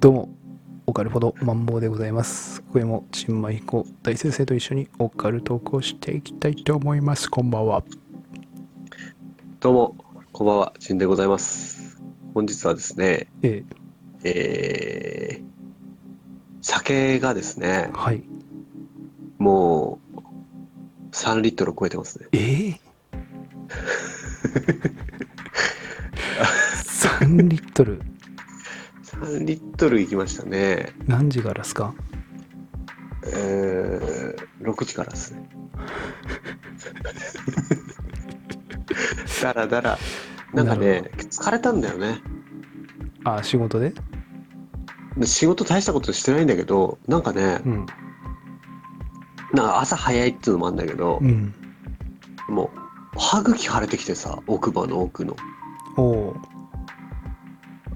どうも、オカルほどマンボウでございます。今夜も新米彦大先生と一緒にオカルトークをしていきたいと思います。こんばんは。どうも、こんばんは、ジンでございます。本日はですね、ええー、酒がですねー、、はい。もう、3リットル超えてますね。えー、3リットル。3リットルいきましたね。何時からですか？えー、6時からですね。だらだら、なんかなね、疲れたんだよね。あ、仕事で？で仕事大したことしてないんだけど、なんかね、うん。なんか朝早いっていうのもあるんだけどう、ん。もう、歯茎腫れてきてさ、奥歯の奥の。おお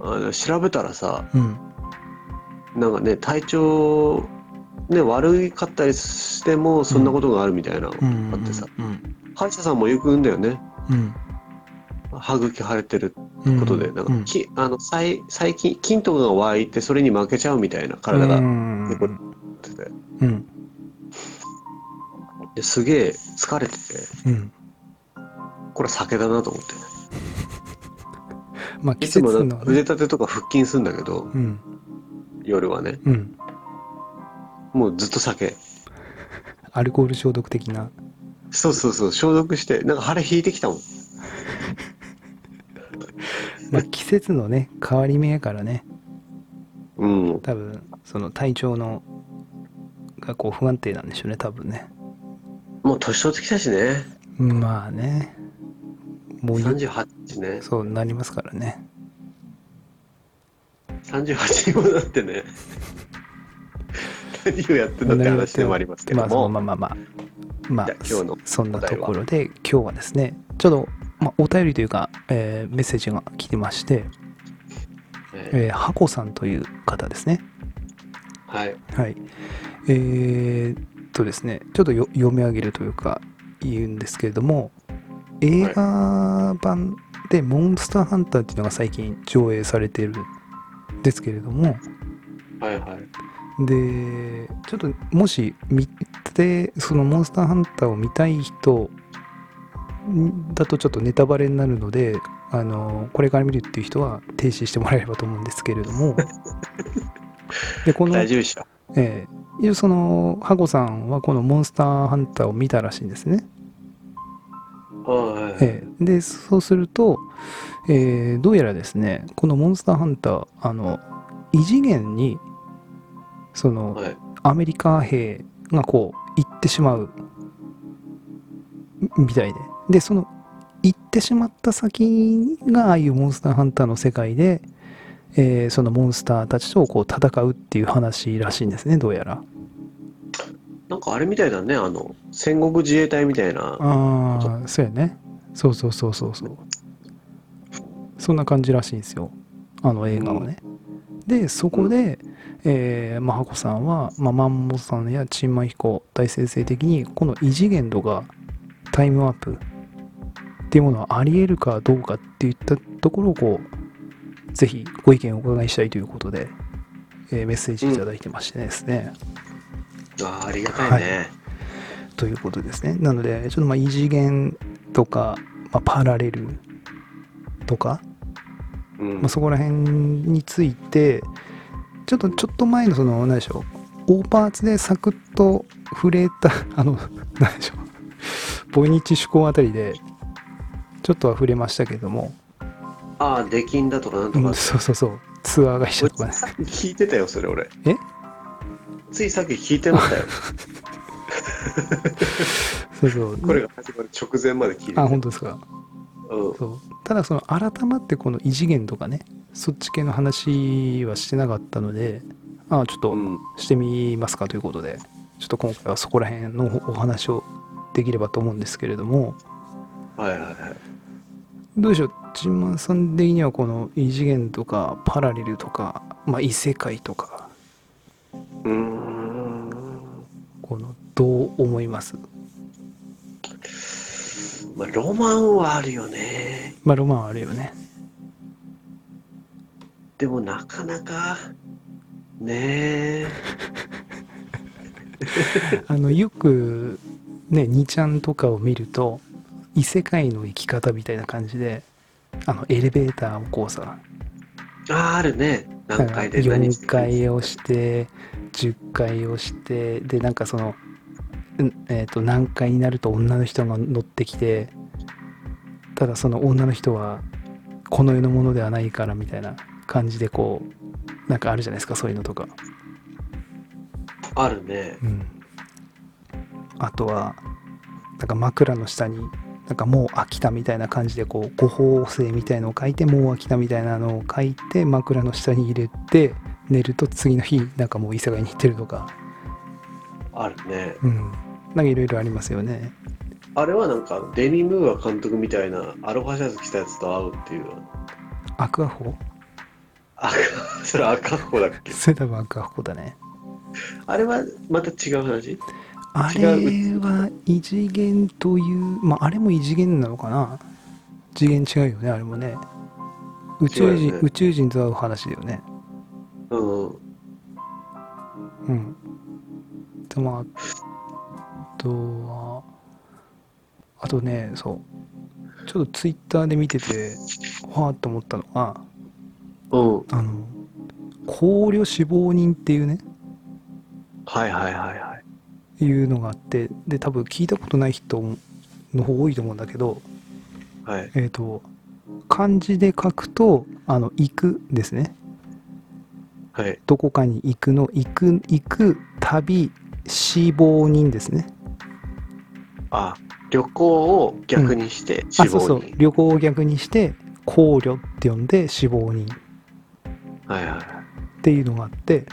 あの調べたらさ、うん。なんかね、体調、ね、悪かったりしても、そんなことがあるみたいな。あってさ、うん。歯医者さんもよく言うんだよね。うん。歯茎腫れてるうん。ことで、なんか、うんきあの最最近、筋とかが湧いて、それに負けちゃうみたいな体が結構ってて、うん。ですげえ疲れてて、うん。これ酒だなと思って。まあ、季いつも腕立てとか腹筋するんだけど、うん。夜はね、うん。もうずっと酒。アルコール消毒的な。そうそうそう、消毒して、なんか腫れ引いてきたもん。まあ、季節のね、変わり目やからね。うん。多分その体調のがこう不安定なんでしょうね多分ねもう年取ってきたしね。まあねもうい38ね。そうなりますからね38にもなってね。何をやってんだって話でもありますけども。まあまあまあまあじゃあ今日のそんなところで今日はですねちょっと、まあ、お便りというか、えーメッセージが来てまして、ええー、ハコさんという方ですねーはい。はいえー、っとですねちょっとよ読み上げるというか言うんですけれども映画版で「モンスターハンター」っていうのが最近上映されてるんですけれどもはいはい。でちょっともし見てそのモンスターハンターを見たい人だとちょっとネタバレになるのであのこれから見るっていう人は停止してもらえればと思うんですけれどもでこの大丈夫でした。ええ一応そのハコさんはこのモンスターハンターを見たらしいんですね。はい。ええでそうすると、えーどうやらですねこのモンスターハンターあの異次元にそのはい。アメリカ兵がこう行ってしまうみたいででその行ってしまった先がああいうモンスターハンターの世界で、えーそのモンスターたちとこう戦うっていう話らしいんですねどうやら。なんかあれみたいだね、あの、戦国自衛隊みたいな。ああそうやね。そうそうそうそうそう。そんな感じらしいんですよ。あの映画はね、でそこで、えーまあ、ハコさんは、まあ、マンモさんやチンマヒコ大先生的にこの異次元度がタイムアップっていうものはありえるかどうかっていったところをこうぜひご意見をお伺いしたいということで、えーメッセージいただいてましてですね、ああ、ありがたいね。ということですね。なので、ちょっとまあ異次元とか、まあ、パラレルとか、うんまあ、そこら辺について、ちょっとちょっと前のその、何でしょう、大パーツでサクッと触れた、あの、何でしょう、ボイニッチ趣向あたりで、ちょっとは触れましたけども、ああ、出禁だとかなんとかうん、。そうそうそう、ツアー会社とかね。聞いてたよ、それ俺。え？ついさっき聞いてましたよ。そうそう。これが始まる直前まで聞いてた。あ、本当ですか？うん。そうただその改まってこの異次元とかねそっち系の話はしてなかったのでああちょっとうん。してみますかということでちょっと今回はそこら辺のお話をできればと思うんですけれどもはいはいはい。どうでしょう？チンマンさん的にはこの異次元とかパラレルとか、まあ、異世界とかうん。このどう思いますまあ、ロマンはあるよね。まあロマンはあるよねでもなかなかねえあのよくね2ちゃん。とかを見ると異世界の生き方みたいな感じであのエレベーターをこうさああるね何回で何4階をして10階をしてでなんかその、うんえー、と何階になると女の人が乗ってきてただその女の人はこの世のものではないからみたいな感じでこうなんかあるじゃないですかそういうのとか、あるね。うん、あとはなんか枕の下になんかもう飽きたみたいな感じでこう誤報星みたいのを書いてもう飽きたみたいなのを書いて枕の下に入れて寝ると次の日なんかもう異世界に行ってるとか。あるね。うん。なんかいろいろありますよね。あれはなんかデニ・ムーア監督みたいなアロハシャツ着たやつと会うっていう。アクアホあそれ赤穂だっけ？それ多分アクアホだね。あれはまた違う話？あれは異次元というまああれも異次元なのかな？次元違うよねあれもね。宇宙人、ね。宇宙人と会う話だよねうんうん。でも、あとは、あとね、そう、ちょっとツイッターで見てて、わーっと思ったのが、うんあの、考慮死亡人っていうね、はいはいはいはいいうのがあって、で、多分聞いたことない人の方多いと思うんだけど、はいえっ、と、漢字で書くと、あの、行くですね。はい。どこかに行くの、行く、行く、旅、死亡人ですね。あ旅行を逆にして死あそうそう。亡に、旅行を逆にして考慮って呼んで死亡人。はいはいっていうのがあって。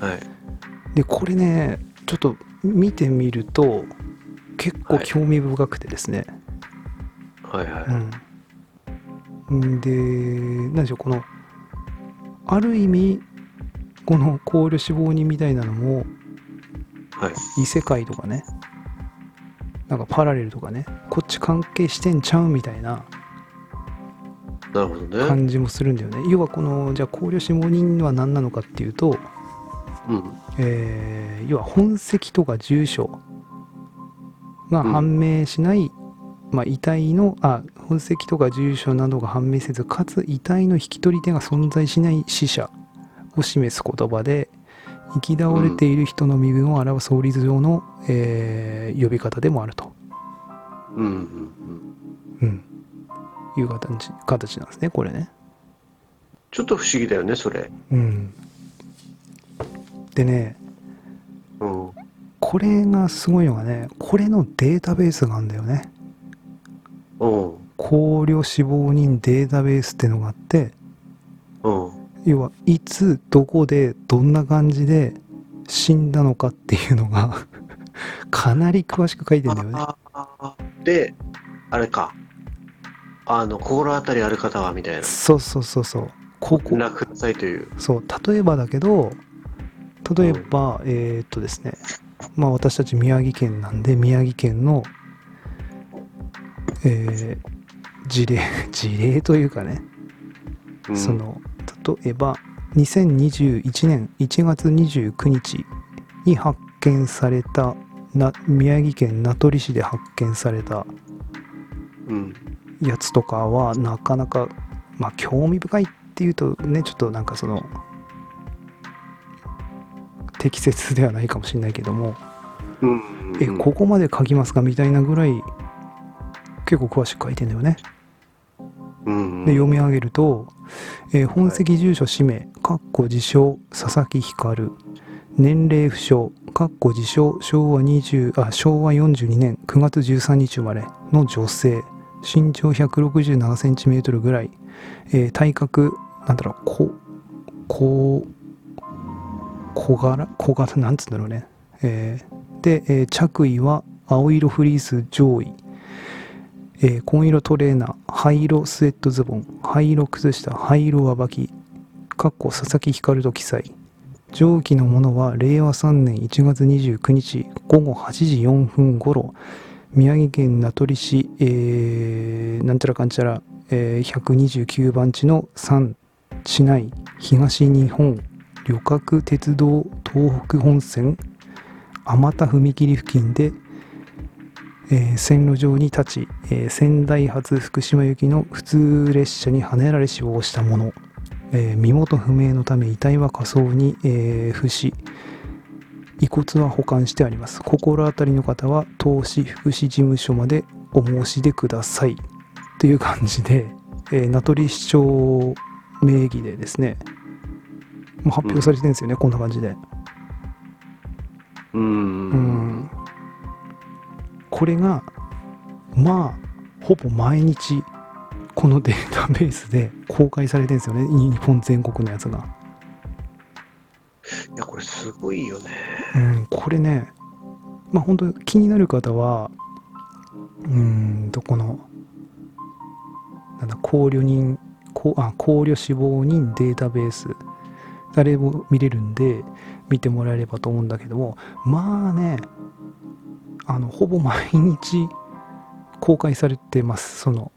はい。はいでこれねちょっと見てみると結構興味深くてですね、はいはい。うん。で何でしょうこのある意味この考慮死亡人みたいなのもはい。異世界とかねなんかパラレルとかねこっち関係してんちゃうみたいな感じもするんだよね。要はこのじゃあ考慮死亡人は何なのかっていうとうん。えー要は本籍とか住所が判明しない、まあ、遺体のあ本籍とか住所などが判明せずかつ遺体の引き取り手が存在しない死者を示す言葉で生き倒れている人の身分を表す法律上の、えー呼び方でもあると、うんうんうん。うん、いう形形なんですねこれね。ちょっと不思議だよねそれ。うん、でねうん。これがすごいのがねこれのデータベースがあるんだよね。うん。考慮死亡人データベースってのがあってうん要はいつどこでどんな感じで死んだのかっていうのが かなり詳しく書いてんだよね。であれか。あの心当たりある方はみたいな。そうそうそうそう。ここ。連絡くださいという。そう。例えばだけど例えば、えーっとですね。まあ私たち宮城県なんで宮城県のえー事例 事例というかね。うん。その例えば2021年1月29日に発見されたな宮城県名取市で発見されたうん。やつとかはなかなかまあ興味深いっていうとねちょっとなんかその適切ではないかもしれないけども、うん。えここまで書きますか？みたいなぐらい結構詳しく書いてんだよね。うんで読み上げると、えー本籍住所氏名、かっこ自称佐々木光、年齢不詳、かっこ自称昭和20あ昭和42年9月13日生まれの女性、身長167センチメートルぐらい、えー体格、なんだろう、こ、こ、小柄小柄なんつうんだろうね。えーで、えー着衣は青色フリース上位、えー紺色トレーナー、灰色スウェットズボン、灰色靴下、灰色上履き、かっこ佐々木光と記載。上記のものは令和3年1月29日午後8時4分頃、宮城県名取市、えーなんちゃらかんちゃら、えー129番地の3市内東日本旅客鉄道東北本線天田踏切付近で、えー線路上に立ち、えー仙台発福島行きの普通列車にはねられ死亡したもの、えー身元不明のため遺体は火葬に、えー付し遺骨は保管してあります。心当たりの方は投資福祉事務所までお申し出ください。という感じで、えー名取市長名義でですねもう発表されてるんですよね、こんな感じで。うん。うんこれがまあほぼ毎日この データベースで公開されてるんですよね。日本全国のやつが、いやこれすごいよね。うん、これねまあ本当気になる方はうーんとこのなんだ考慮人こうあ考慮死亡人データベースあれも見れるんで見てもらえればと思うんだけどもまあねあのほぼ毎日公開されてます。その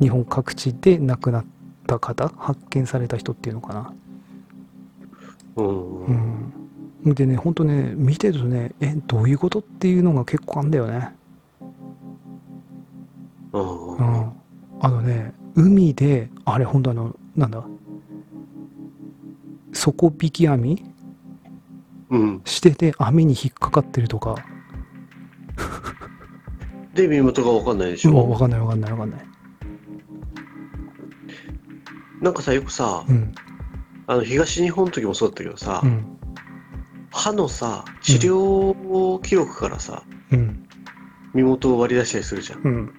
日本各地で亡くなった方発見された人っていうのかな。うん、うん、でね、ほんとね、見てるとね、え、どういうことっていうのが結構あんだよね。うん。うん。あのね、海で、あれ、ほんとあの、なんだ、底引き網？うん、してて網に引っかかってるとか、で身元が分かんないでしょ、わかんないわかんないわかんない。なんかさよくさうん、あの東日本の時もそうだったけどさ、うん、歯のさ治療記録からさ、うん、身元を割り出したりするじゃん。うん、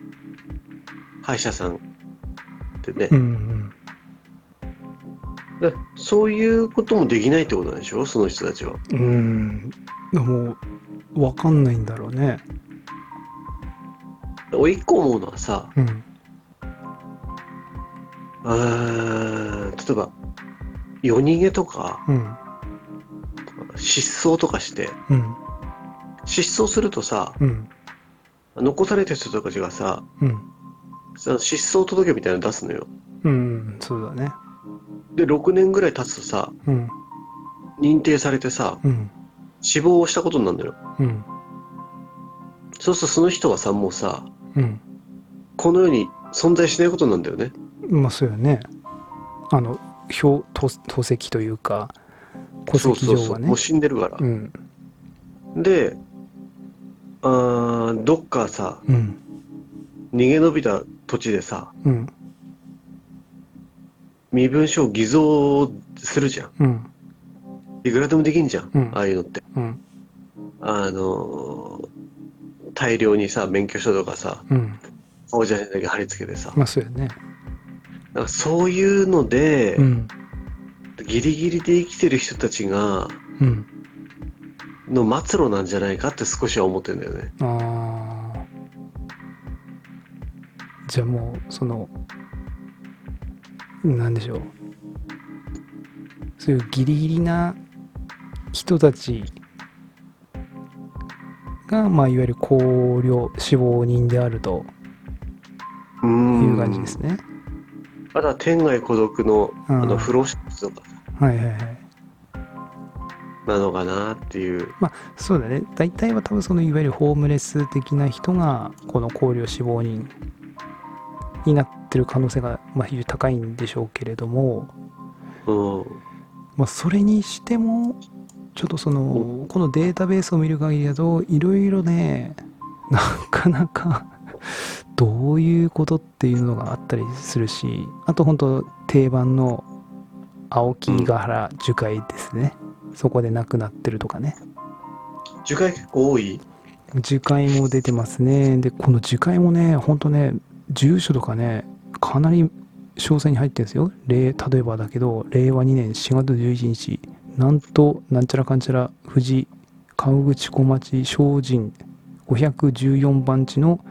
歯医者さんってね。う、ん、でそういうこともできないってことなんでしょ？その人たちは。うん。うん、もう、わかんないんだろうね。俺一個思うのはさうん、うーん例えば夜逃げとかうん、失踪とかしてうん、失踪するとさうん、残された人とかがさうん、失踪届みたいなの出すのよ。うん、そうだね。で6年ぐらい経つとさうん、認定されてさうん、死亡をしたことになるのよ。うん、そうするとその人はさもうさうん。この世に存在しないことなんだよね。まあそうよね。あの、表、透透析というか、戸そう籍上はね。そうそうもう。死んでるから、うん、であーどっかさうん、逃げ延びた土地でさうん、身分証を偽造するじゃん。うん、いくらでもできんじゃん、うん。ああいうのって。うん、あのー大量にさ免許証とかさうん。顔写真だけ貼り付けてさまあそうよね。なんかそういうので、うん、ギリギリで生きてる人たちがうん。の末路なんじゃないかって少しは思ってんだよねああ。じゃあもう、その、なんでしょう。そういうギリギリな人たちが、まあ、いわゆる考慮死亡人であるという感じですね。あとは天涯孤独のあうんの不老者とかはいはいはい。なのかなっていうそうだね。大体は多分そのいわゆるホームレス的な人がこの考慮死亡人になってる可能性がまあ非常に高いんでしょうけれども、うんまあ、それにしてもちょっとそのこのデータベースを見る限りだといろいろねなかなかどういうことっていうのがあったりするしあと本当定番の青木ヶ原樹海ですね、そこで亡くなってるとかね。樹海結構多い？樹海も出てますね。でこの樹海もねほんとね住所とかねかなり詳細に入ってるんですよ。例例えばだけど令和2年4月11日なんとなんちゃらかんちゃら富士川口小町精進514番地の、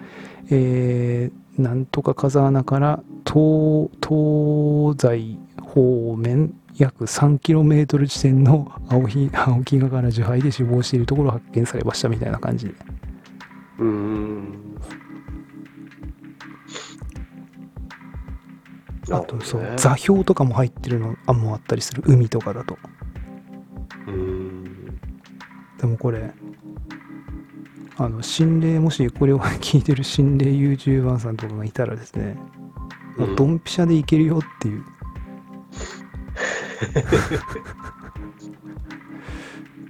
えーなんとか風穴から東東西方面約 3km 地点の青木青木ヶ原樹海で死亡しているところを発見されましたみたいな感じ。でうーん。あとそうね。座標とかも入ってるのあもあったりする。海とかだと。うんでもこれあの心霊もしこれを聞いてる心霊 YouTuber さんとかがいたらですねもうドンピシャでいけるよっていう、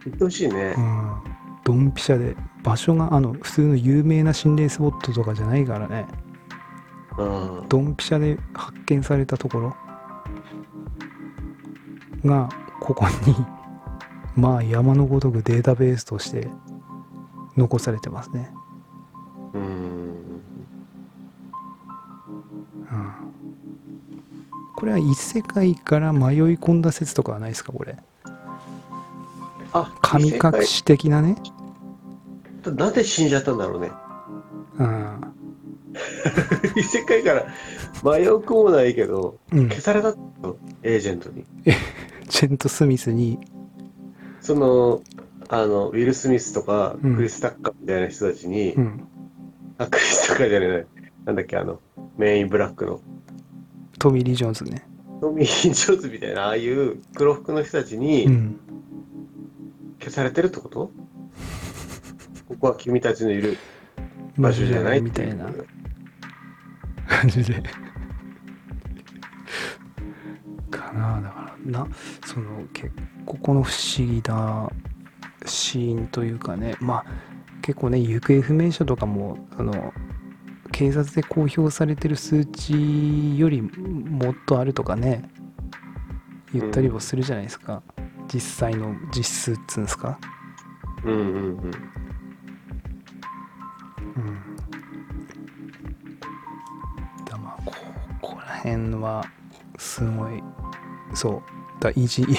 言ってほしいね。うん、ドンピシャで場所があの普通の有名な心霊スポットとかじゃないからね。うん。ドンピシャで発見されたところがここにまあ山のごとくデータベースとして残されてますね、うん。うん、これは異世界から迷い込んだ説とかはないですかこれ？あ神隠し的なね？なんで死んじゃったんだろうね。うん、異世界から迷うくもないけどうん、消されたのエージェントに。ジェント・スミスにそのあのウィル・スミスとかうん。クリス・タッカーみたいな人たちに、うん。あクリス・タッカーじゃない。なんだっけあのメインブラックの。トミー・リー・ジョーンズね。トミー・ジョーズみたいなああいう黒服の人たちにうん。消されてるってこと、ここは君たちのいる場所じゃないみたいな。感じでなその結構この不思議なシーンというかねまあ結構ね行方不明者とかもその警察で公表されてる数値よりもっとあるとかね言ったりもするじゃないですか、実際の実数っつうんですか。うんうんうん。うん。だまあここら辺はすごいそう。だ偉人偉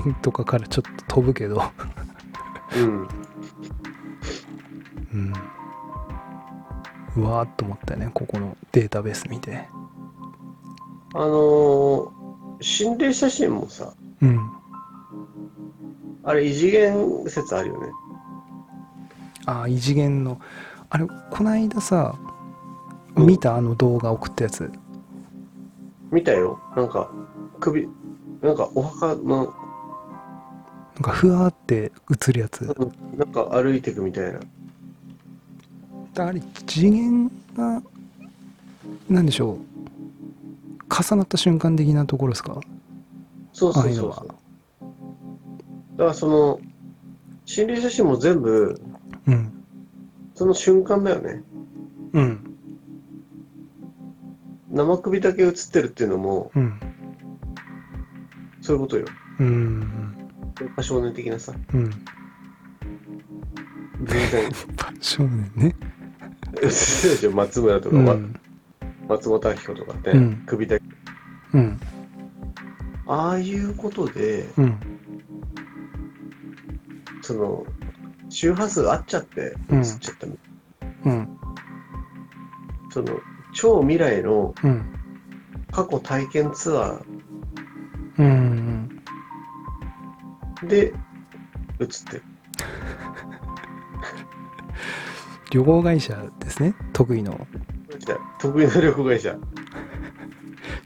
人とかからちょっと飛ぶけど。うん。うん。うわーっと思ったよねここのデータベース見て。あのー心霊写真もさうん。あれ異次元説あるよね。ああ異次元の。あれこないださうん。見た？あの動画送ったやつ。見たよ。なんか首なんかお墓のなんかふわーって映るやつ。うんなんか歩いていくみたいな。あれ次元が何でしょう。重なった瞬間的なところですか？そうそうそうそう。だからその心霊写真も全部うん。その瞬間だよね。うん。生首だけ写ってるっていうのもうんそういうことよ。うん。電波少年的なさ。うん。全然。少年ね。松村とか、まうん。松本明子とかね、うん。首だけ。うん。ああいうことでうん。その周波数合っちゃってうん。映っちゃったみうん。その超未来のうん。過去体験ツアうんーで映ってる。旅行会社ですね。得意の。得意な旅行会社。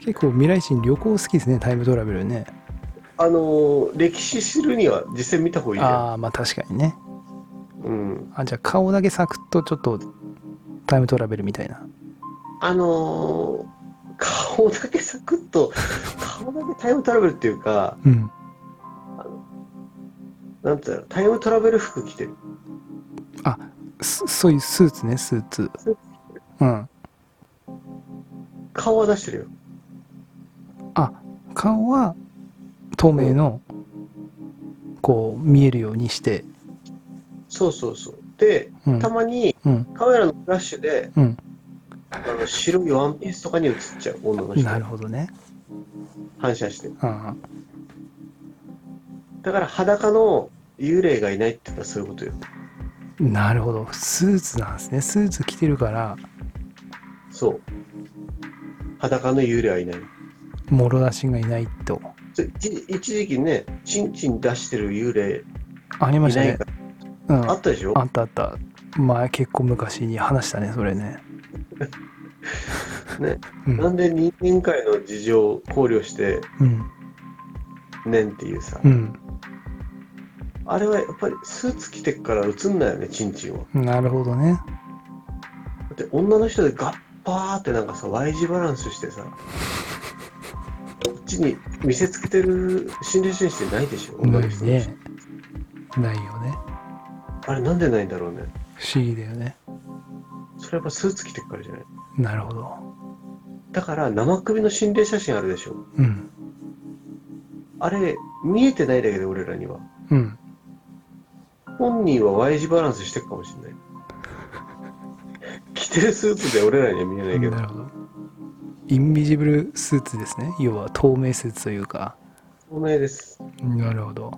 結構未来人旅行好きですね。タイムトラベルね。あのー歴史知るには実際見た方がいいああまあ確かにね。うん。あじゃあ顔だけサクッとちょっとタイムトラベルみたいな。あのー顔だけサクッと顔タイムトラベルっていうかうん。なんていうのタイムトラベル服着てる。そそういうスーツねスーツ。うん。顔は出してるよ。顔は透明のこう見えるようにして。そうそうそう。でうん。たまにうん。カメラのフラッシュでうん。あの白いワンピースとかに映っちゃう女の人。なるほどね反射して。うんだから裸の幽霊がいないって言ったらそういうことよ。なるほど。スーツなんですね。スーツ着てるから。そう。裸の幽霊はいない。もろ出しがいないと。そ一一時期ねチンチン出してる幽霊ありましたね。いないか。うん。らあったでしょ？あったあった。前結構昔に話したねそれね ねうんなんで人間界の事情を考慮してうんねんっていうさうんあれはやっぱりスーツ着てっから映んないよね、チンチンは。なるほどね。だって女の人でガッパーってなんかさ、Y 字バランスしてさ、こっちに見せつけてる心霊紳士ってないでしょ、女ないの人。ね。ないよね。あれなんでないんだろうね。不思議だよね。それやっぱスーツ着てっからじゃない？なるほど。だから生首の心霊写真あるでしょ。うん。あれ、見えてないだけで俺らには。うん。本人は Y 字バランスしてるかもしれない。着てるスーツで俺らには見えないけどな。るほど。インビジブルスーツですね。要は透明スーツというか。透明です。なるほど。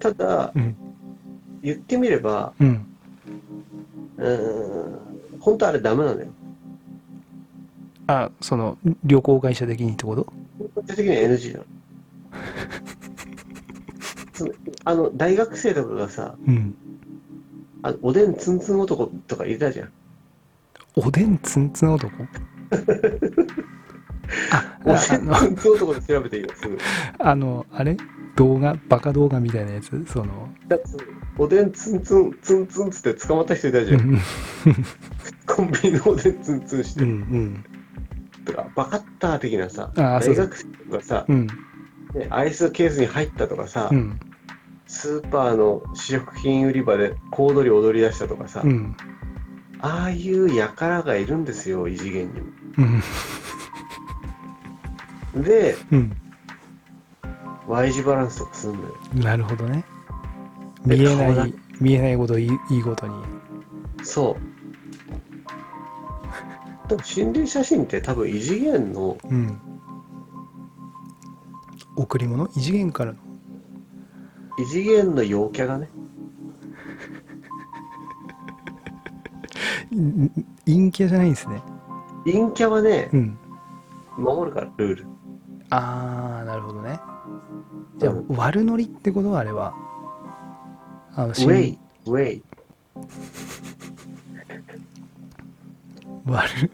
ただ、うん。言ってみれば、うん。うーん、本当あれダメなのよ。あ、その、旅行会社的にってこと？本質的には NG なの。そのあの、大学生とかがさ、うん。あのおでんツンツン男とかいたじゃん。おでんツンツン男？あ、おでんあツの、ンツン男で調べていいよ、すぐ。あの、あれ？動画、バカ動画みたいなやつ？その、だってそのおでんツンツン、ツンツンつって捕まった人いたじゃん。うんコンビニのおでんツンツンしうてんとか、バカッター的なさ、あーそうそう大学生とかさ、うん。ねアイスケースに入ったとかさ、うん。スーパーの試食品売り場で小躍り踊り出したとかさ、うん。ああいう輩がいるんですよ、異次元にも。うん。で、うん。Y 字バランスとかすんのよ。なるほどね。で見え顔だない、見えないことをいいいいことに。そう。でも心霊写真って多分異次元の、うん。贈り物？異次元からの？異次元の陽キャがね、ん 陰キャじゃないんですね。陰キャはねう、ん。守るから、ルール。あー、なるほどね。じゃあ、うん悪ノリってこと？はあれは。あの、ウェイ、ウェイ。悪、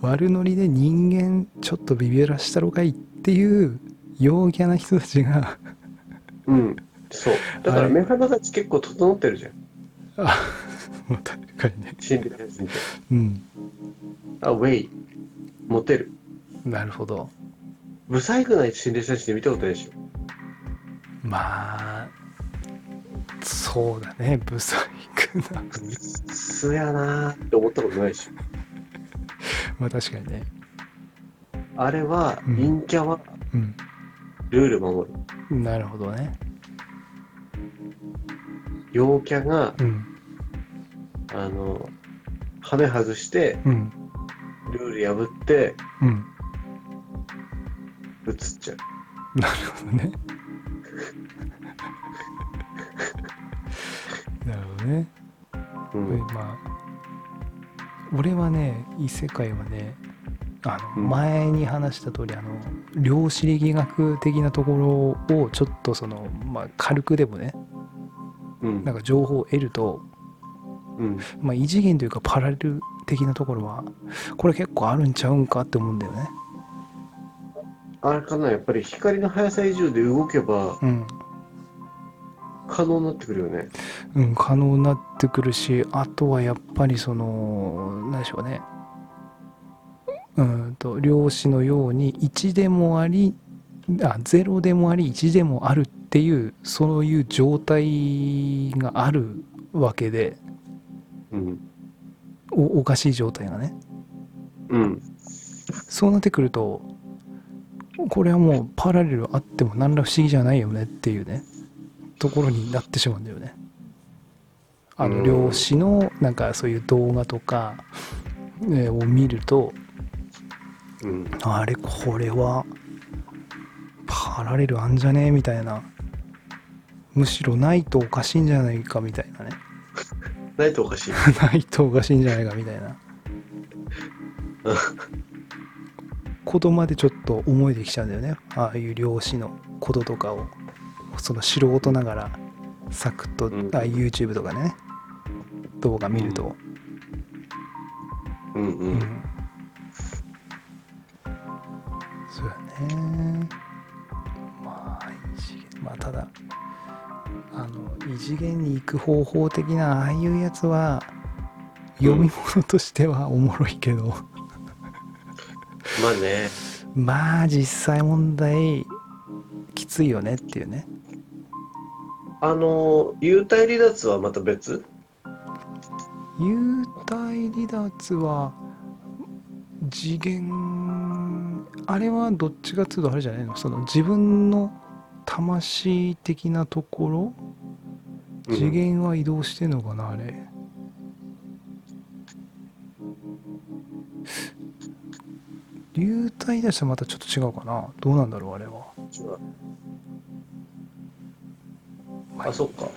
悪ノリで人間ちょっとビビらしたろかいっていう陽キャな人たちが、うん。そう。だからはい目鼻立ち結構整ってるじゃん。あ、もう確かにね。心霊写真って。うん。あ、ウェイ。モテる。なるほど。ブサイクな心霊写真で見たことないでしょ。まあ、そうだね、ブサイクな。素やなーって思ったことないでしょ。まあ確かにね。あれは、うん陰キャはうん。ルール守る。なるほどね。陽キャが、うん。あの、羽目外して、うん。ルール破って、うん。映っちゃう。なるほどね。ね。うん。まあ、俺はね、異世界はね、あの、うん前に話した通り、あの、量子力学的なところをちょっとその、まあ、軽くでもね、うんなんか情報を得ると、うん。まあ、異次元というかパラレル的なところは、これ結構あるんちゃうんかって思うんだよね。あれかな、やっぱり光の速さ以上で動けばうん。可能になってくるよね。うん、可能になってくるしあとはやっぱりその何でしょうねうんと量子のように1でもありあ0でもあり1でもあるっていうそういう状態があるわけでうん。おおかしい状態がねうん。そうなってくるとこれはもうパラレルあっても何ら不思議じゃないよねっていうねところになってしまうんだよね。あのうん。量子のなんかそういう動画とか、えーを見るとうん。あれこれはパラレルあんじゃね？えみたいな。むしろないとおかしいんじゃないかみたいなね。ないとおかしい。ないとおかしいんじゃないかみたいな。ことまでちょっと思えてきちゃうんだよね。ああいう量子のこととかをその素人ながらサクッと、うん。あ YouTube とかね動画見ると、うん。う。うん。ん。そうやね。まあいいしまあただあの異次元に行く方法的なああいうやつは読み物としてはおもろいけど、まあね。まあ実際問題きついよねっていうねあの幽体離脱はまた別？幽体離脱は次元あれはどっちかっつうとあれじゃないの？その自分の魂的なところ？うん。次元は移動してんのかなあれ？流体出したらまたちょっと違うかな？どうなんだろうあれは違うあそっか。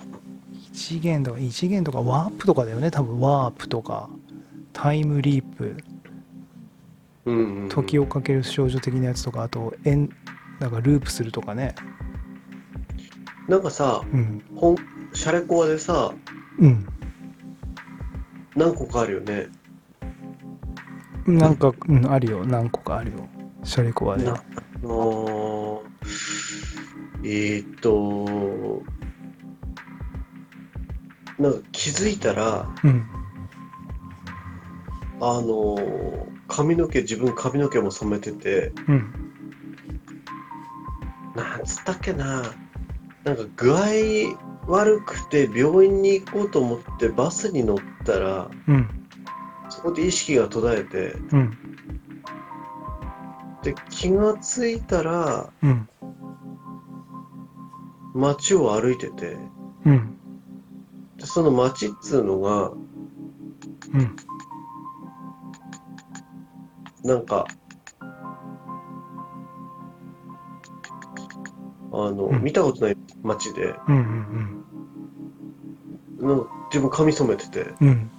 異次元とか異次元とかワープとかだよね。多分ワープとかタイムリープ。うんうんうん。時をかける少女的なやつとかあと円なんかループするとかね。なんかさうん。本シャレコアでさうん。何個かあるよね。なんか、うん、あるよ。何個かあるよ。シャレコアで。なあのーえーっとなんか気づいたらうん。あのー髪の毛自分髪の毛も染めててうん。なんつったっけななんか具合悪くて病院に行こうと思ってバスに乗ったらうん。そこで意識が途絶えてうん。で気がついたらうん。街を歩いててうんでその街っつうのがうん。なんかあの、うん。見たことない街でうんうんなん。か自分髪染めててうん。うん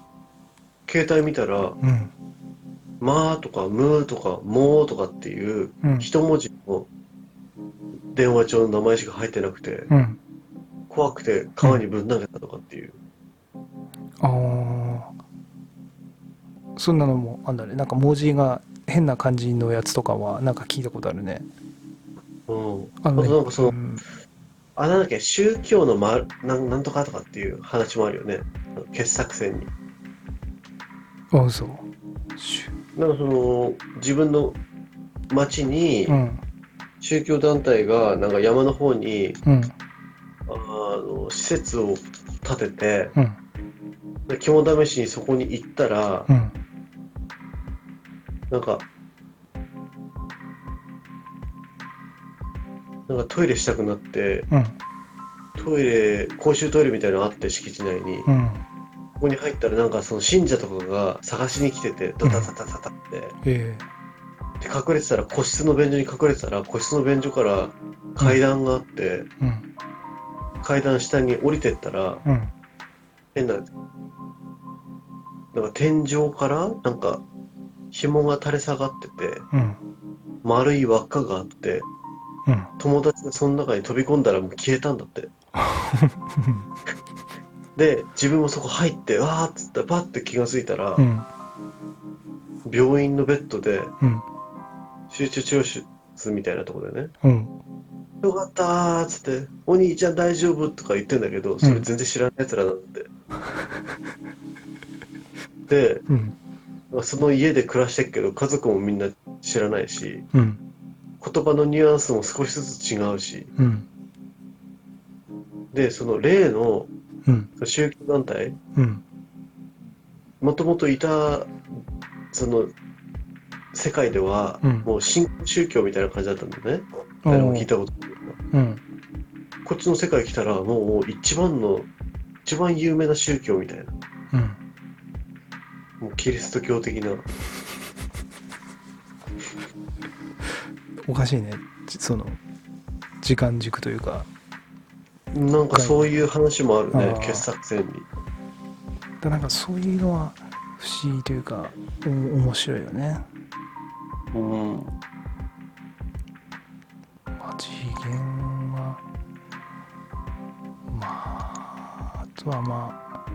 携帯見たらうん「まあ」とか「む」とか「も」とかっていううん。一文字の電話帳の名前しか入ってなくてうん怖くて川にぶん投げたとかっていう、ああそんなのもあんだね。なんか文字が変な感じのやつとかはなんか聞いたことあるね。うん、あのね。あとなんかそのうん。あなんだっけ？宗教の、ま、なんなんとかとかっていう話もあるよね。あの傑作選に。あ嘘しゅなんかその自分の町にうん。宗教団体がなんか山の方にうんあの施設を建ててうん。で肝試しにそこに行ったらうん。なんかなんかトイレしたくなってうん。トイレ公衆トイレみたいなのあって敷地内に。うん。ここに入ったらなんかその信者とかが探しに来ててドタタタタタって。えで隠れてたら個室の便所に隠れてたら個室の便所から階段があってえうん階段下に降りてったらうん。変ななんか天井からなんか紐が垂れ下がっててうん。丸い輪っかがあってうん。友達がその中に飛び込んだらもう消えたんだって。で自分もそこ入ってわーっつったらパッて気がついたら、うん。病院のベッドでうん。集中治療室みたいなところでね。うん「よかった」ーっつって「お兄ちゃん大丈夫?」とか言ってんだけどそれ全然知らないやつらなんだって、でうん。その家で暮らしてるけど家族もみんな知らないしうん。言葉のニュアンスも少しずつ違うし。うん。でその例のうん。宗教団体うん。もともといたその世界ではうん。もう新宗教みたいな感じだったんだよね誰も聞いたことないうん。こっちの世界来たらもう一番の一番有名な宗教みたいな。うん。もうキリスト教的な。おかしいね。じその時間軸というか。なんかそういう話もあるね傑作選に。だなんかそういうのは不思議というかお面白いよね、うんまあ、次元はまああとはまあ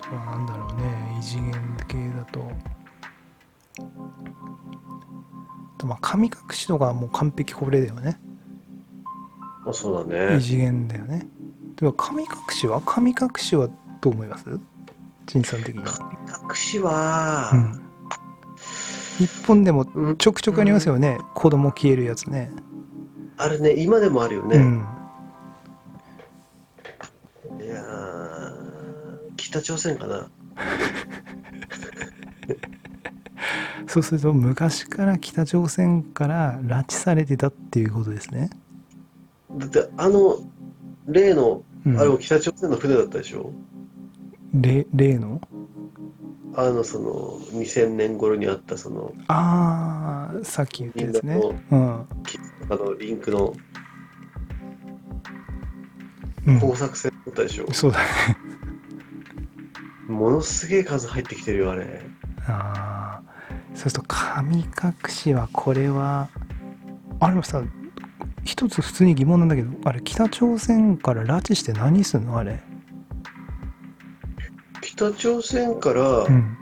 あとはなんだろうね。異次元系だと。あとまあ神隠しとかはもう完璧これだよね。ああそうだね。異次元だよね。では神隠しは神隠しはどう思います？陳さん的に隠しは、うん日本でもうん。ちょくちょくありますよね、子供消えるやつね。あれね今でもあるよね、うん。いやー北朝鮮かな。そうすると昔から北朝鮮から拉致されてたっていうことですね、だってあの例のうん、あれも北朝鮮の船だったでしょ、れ例の？あのその2000年頃にあったそのああさっき言ったやつね。うん、あのリンクのうん工作船だったでしょ、そうだね。ものすげえ数入ってきてるよあれ。ああそうすると神隠しはこれはあれもさ一つ普通に疑問なんだけどあれ北朝鮮から拉致して何すんの？あれ北朝鮮から、うん。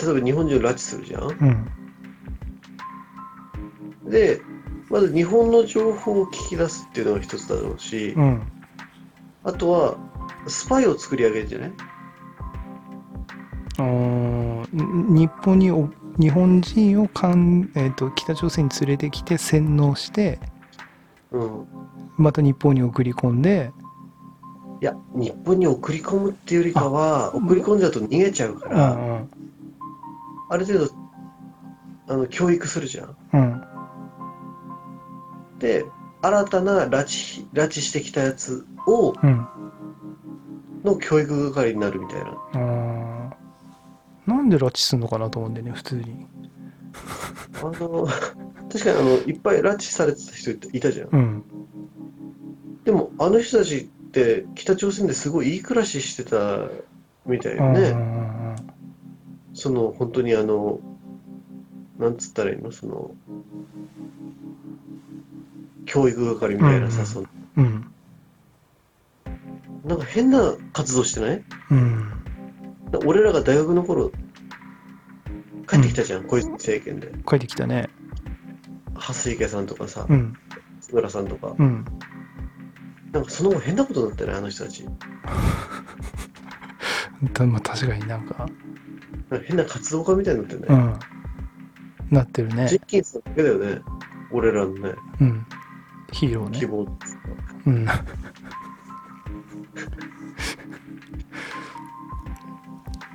例えば日本人を拉致するじゃん。うん。でまず日本の情報を聞き出すっていうのが一つだろうし、うん。あとはスパイを作り上げるんじゃない？あー日本にお日本人をかん、えー、と北朝鮮に連れてきて洗脳してうん。また日本に送り込んで、いや日本に送り込むっていうよりかは送り込んじゃうと逃げちゃうかうら、ん。ある程度あの教育するじゃん。うん。で新たな拉致拉致してきたやつをうん。の教育係になるみたいな。なんで拉致すんのかなと思うんでね普通に。あの確かにあのいっぱい拉致されてた人いたじゃん。うん。でもあの人たちって北朝鮮ですごいいい暮らししてたみたいようんね、その本当にあのなんつったらいいの？その教育係みたいなさ、うんその。うん。なんか変な活動してない？うん。俺らが大学の頃帰ってきたじゃん、小泉政権で。帰ってきたね。蓮池さんとかさうん。津村さんとか。うんなんかその後変なことになってないあの人たち。た まあ確かになんか。変な活動家みたいになってるね、うん。なってるね。ジッキンスだけだよね。俺らのね。うん。ヒーローね。希望うん。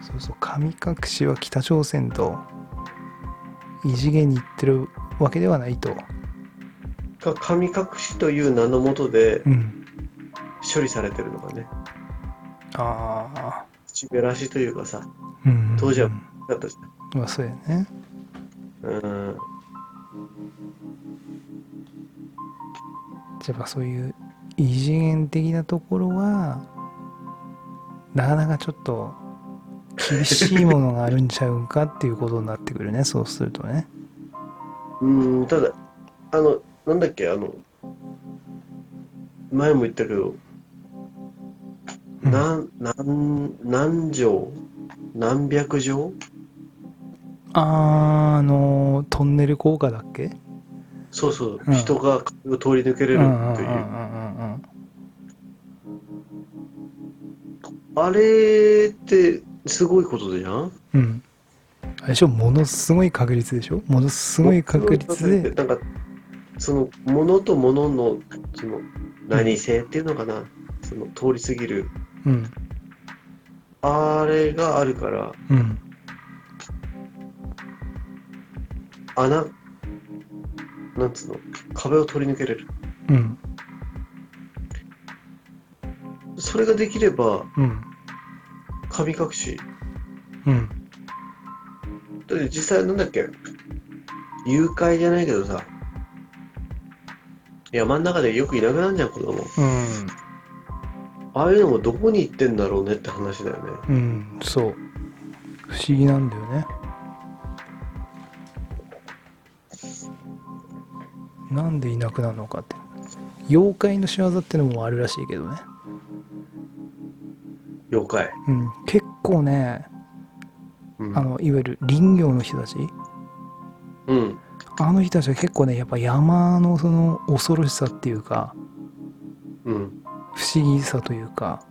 そうそう神隠しは北朝鮮と異次元に行ってるわけではないと。か神隠しという名のもとでうん処理されてるのがね。ああちべらしというかさうん当時はだったじまあそうやね。ゃんうん。やっぱそういう異次元的なところはなかなかちょっと厳しいものがあるんちゃうんかっていうことになってくるね。そうするとね。うんただあのなんだっけあの前も言ったけど、うん。なんなん何畳？何百畳？あーあのトンネル効果だっけ？そうそう、うん。人が壁を通り抜けれるう。んうんうんという、うん。あれってすごいことじゃん？うん。うんあれでしょ？ものすごい確率でしょ？ものすごい確率で。なんかそのものともののその何性っていうのかな、その通り過ぎるうん。あれがあるからうん。穴なんつうの？壁を通り抜けれる。うん。それができればうん。神隠し。うん。だって実際なんだっけ？誘拐じゃないけどさ。山の中でよくいなくなるじゃん子供。うんああいうのもどこに行ってんだろうねって話だよね。うんそう。不思議なんだよね。なんでいなくなるのかって。妖怪の仕業ってのもあるらしいけどね、妖怪、うん、結構ねうん。あのいわゆる林業の人たち。うん。あの人たちは結構ねやっぱ山のその恐ろしさっていうかうん。不思議さというか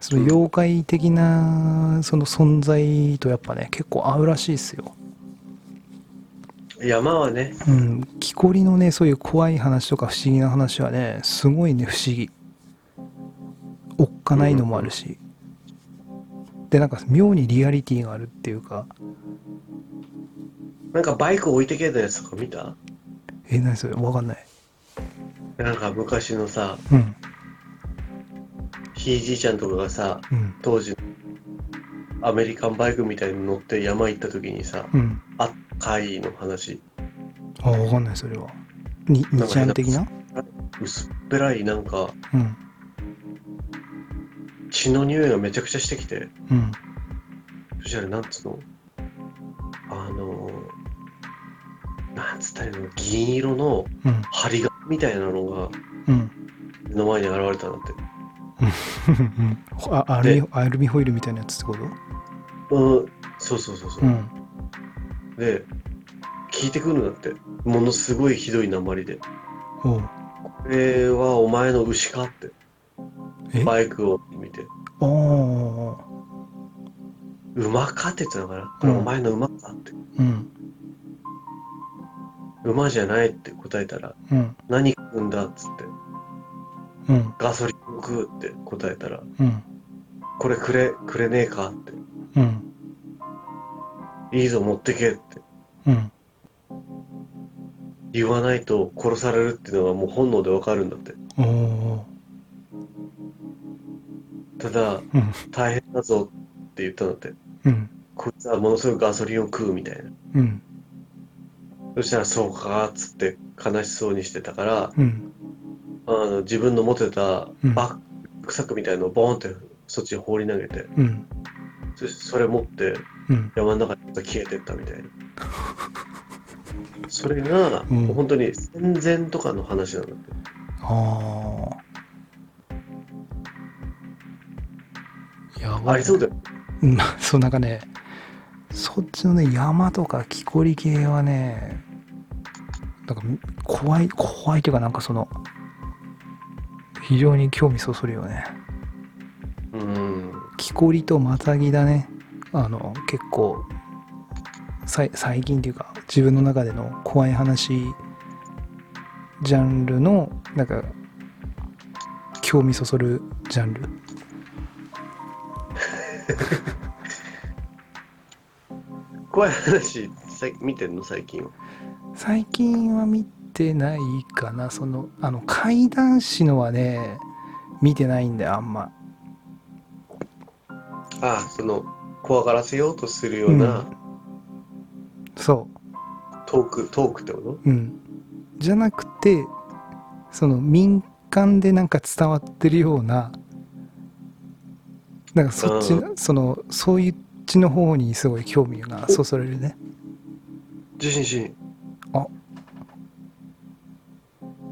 その妖怪的なその存在とやっぱね結構合うらしいですよ。山はね、うん、木こりのねそういう怖い話とか不思議な話はねすごいね不思議。おっかないのもあるし、でなんか妙にリアリティがあるっていうか。なんかバイク置いてけたやつとか見た？え何それ？わかんない。なんか昔のさ、うんひいじいちゃんとかがさ、うん。当時、アメリカンバイクみたいに乗って山行った時にさ、うん。赤いの話、あわかんないそれは。になんかにちゃん的な？薄っぺらいなんかうん。血の匂いがめちゃくちゃしてきて、うん。そしたらなんつうの？あの、なんつったらいいの？銀色のうん。針金みたいなのがうん。目の前に現れたんだって。う んあアルミアルミホイルみたいなやつってこと？うん、そうそうそうそう。うんで、聞いてくるんだって。ものすごいひどい鉛で。これはお前の牛かって。え？バイクを見て。ああ馬かって言ってたのかな？これお前の馬かって。うん馬じゃないって答えたら、うん何食うんだっつって。うん。ガソリンを食うって答えたら、うん。これくれ、くれねえかって。うん。いいぞ持ってけって。うん。言わないと殺されるっていうのがもう本能でわかるんだって。ただ、うん。大変だぞって言ったんだって。うん。こいつはものすごいガソリンを食うみたいな。うん。そしたらそうかっつって悲しそうにしてたから、うんあの自分の持ってたうん。バッグサックみたいのをボーンってそっちに放り投げて、うん。そしてそれ持ってうん。山の中に消えてったみたいな。それが、うん。本当に戦前とかの話なんだって。ああやばいありそうだよ。うん。そうなんかねそっちのね山とか木こり系はねなんか怖い怖いというかなんかその非常に興味そそるよねうん。木こりとマタギだねあの結構さい最近っていうか自分の中での怖い話ジャンルのなんか興味そそるジャンル 怖い話、見てんの？最近は。最近は見てないかな。そのあの怪談師のはね見てないんだよあんま。ああ、その、怖がらせようとするようなそトーク、トークってこと？ううん。じゃなくてその民間でなんか伝わってるようななんかそっち、うそのそういうちの方にすごい興味がそそられるね。受信し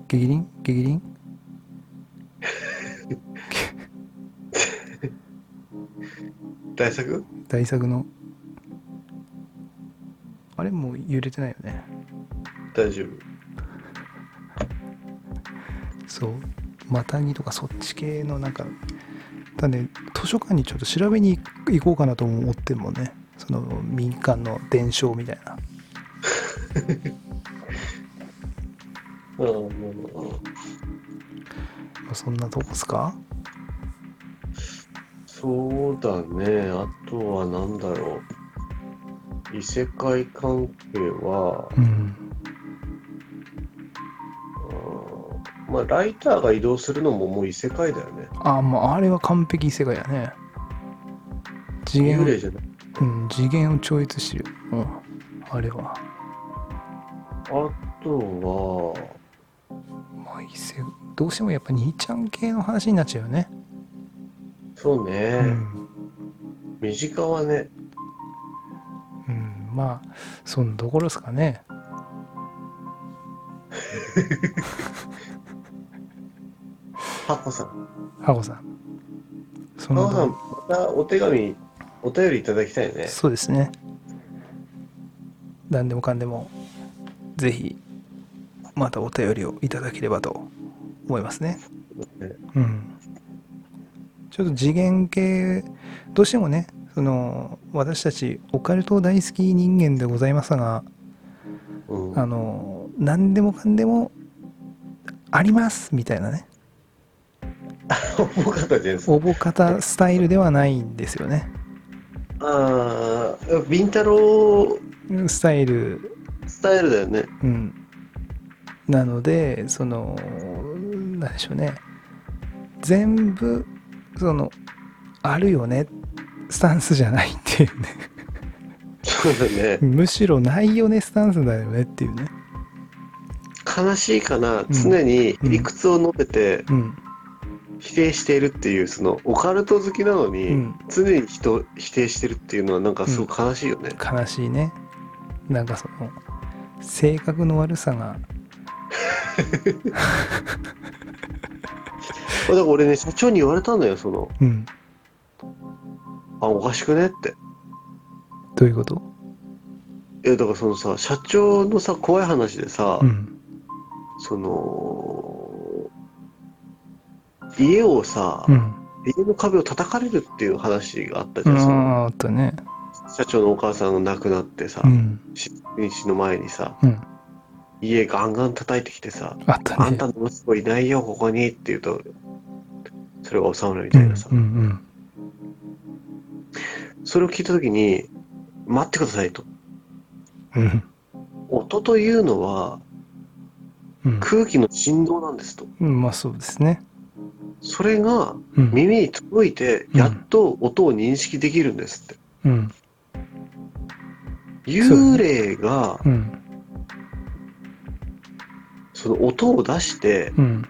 ゲギリンゲギリン大作大作の。あれもう揺れてないよね。大丈夫。そう。マタギとかそっち系のなんか。だね図書館にちょっと調べに行こうかなとも思ってるもんね。その民間の伝承みたいなうんうんうんまあそんなとこっすか？そうだね。あとは何だろう。異世界関係は、うんうんまあ、ライターが移動するのももう異世界だよね。あもうあれは完璧世界やね次元を幽霊じゃない？うん、次元を超越してるうんあれはあとは、まあ異世どうしてもやっぱ兄ちゃん系の話になっちゃうよね。そうね、うん、身近はね、うん、まあそんなところですかね。ハコさん。ハゴさん。そハコさん、のまたお手紙、お便りいただきたいね。そうですね。何でもかんでもぜひまたお便りをいただければと思いますね。ねうん。ちょっと次元系どうしてもねその私たちオカルト大好き人間でございますがうんあの何でもかんでもありますみたいなね 重かったじゃないですか。スタイルではないんですよねああ、ビンタロウスタイルスタイルだよね。うんなのでそのなんでしょうね。全部そのあるよね。スタンスじゃないっていうね。そうだね。むしろないよね。スタンスだよねっていうね。悲しいかな、常に理屈を述べてうん。否定しているっていう、そのオカルト好きなのに、うん。常に人を否定してるっていうのはなんかすごく悲しいよね。悲しいね。なんかその性格の悪さが だから俺ね、社長に言われたんだよ、その、うん。あ、おかしくねって。どういうこと？え、だからそのさ、社長のさ、怖い話でさ、うん。その、家をさ、うん。家の壁を叩かれるっていう話があったじうゃん、その。んあったね。社長のお母さんが亡くなってさう、ん。日の前にさ、うん家ガンガン叩いてきてさ、あね。あんたの息子いないよ、ここにって言うと、それが収まるみうんたいなさ、うんうんそれを聞いたときに、待ってくださいと。うん。音というのはうん。空気の振動なんですと。うんまあそうですね。それがうん。耳に届いて、うんやっと音を認識できるんですって。うん。幽霊がうんその音を出してうん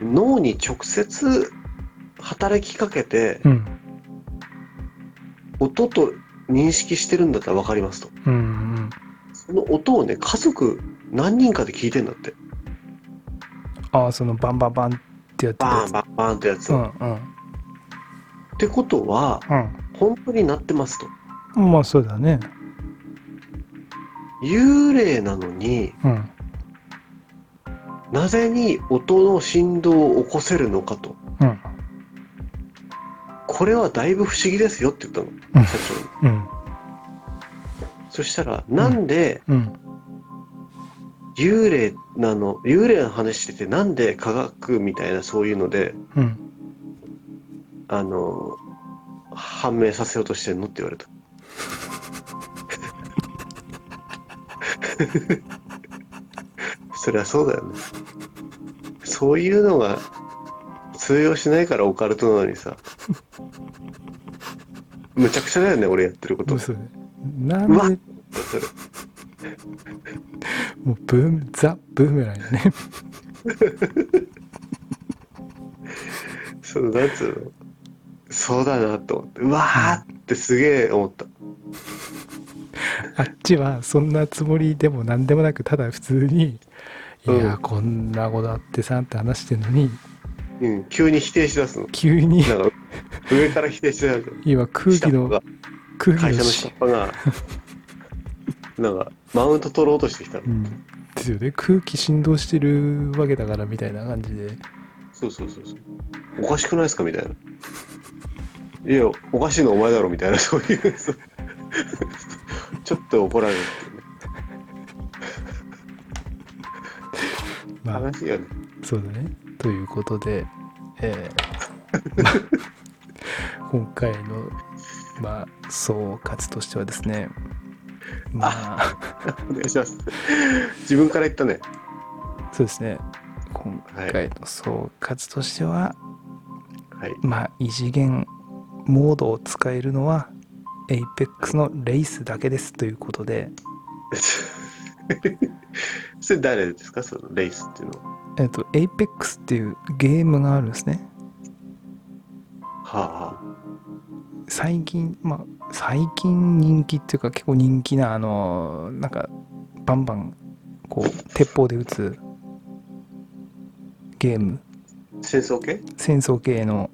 脳に直接働きかけてうん音と認識してるんだったら分かりますと。うんうんその音をね、家族何人かで聞いてんだって。ああそのバンバンバンってやつバーンバンバンってやつを。うんってことは、うん本当になってますと。うんまあそうだね幽霊なのにうんなぜに音の振動を起こせるのかと。うんこれはだいぶ不思議ですよって言ったの、うん社長に。うんそしたら、なんでうん幽霊なの、幽霊の話してて、なんで科学みたいなそういうので、うんあの、判明させようとしてんのって言われた。そりゃそうだよね。そういうのが通用しないからオカルトなのにさ。むちゃくちゃだよね、俺やってること。嘘でなうわんで？それもうブームザ・ブーメランやねそう、なんつうの？そうだなと思って。うわーってすげえ思った。あっちはそんなつもりでも何でもなくただ普通に「いやうんこんなことあってさ」って話してるのにうん、急に否定しだすの。急になんか、上から否定しだすの。今空気の空気の会社のし下っ端が、なんか、マウント取ろうとしてきたの。うんですよね空気振動してるわけだからみたいな感じでそうそうそうそう。おかしくないですかみたいな。いや、おかしいのお前だろみたいな、そういう ちょっと怒られるっていうまあよね。そうだねということで、えーまあ 今回のまあ総括としてはですねまあお願いします。自分から言ったね。そうですね今回の総括としては、はい。まあ異次元モードを使えるのは APEX のレースだけですということで、それ誰ですか？そのレースっていうのは。えっと APEX っていうゲームがあるんですね。は最近まあ最近人気っていうか結構人気なあのなんかバンバンこう鉄砲で撃つゲーム。あ、戦争系？戦争系の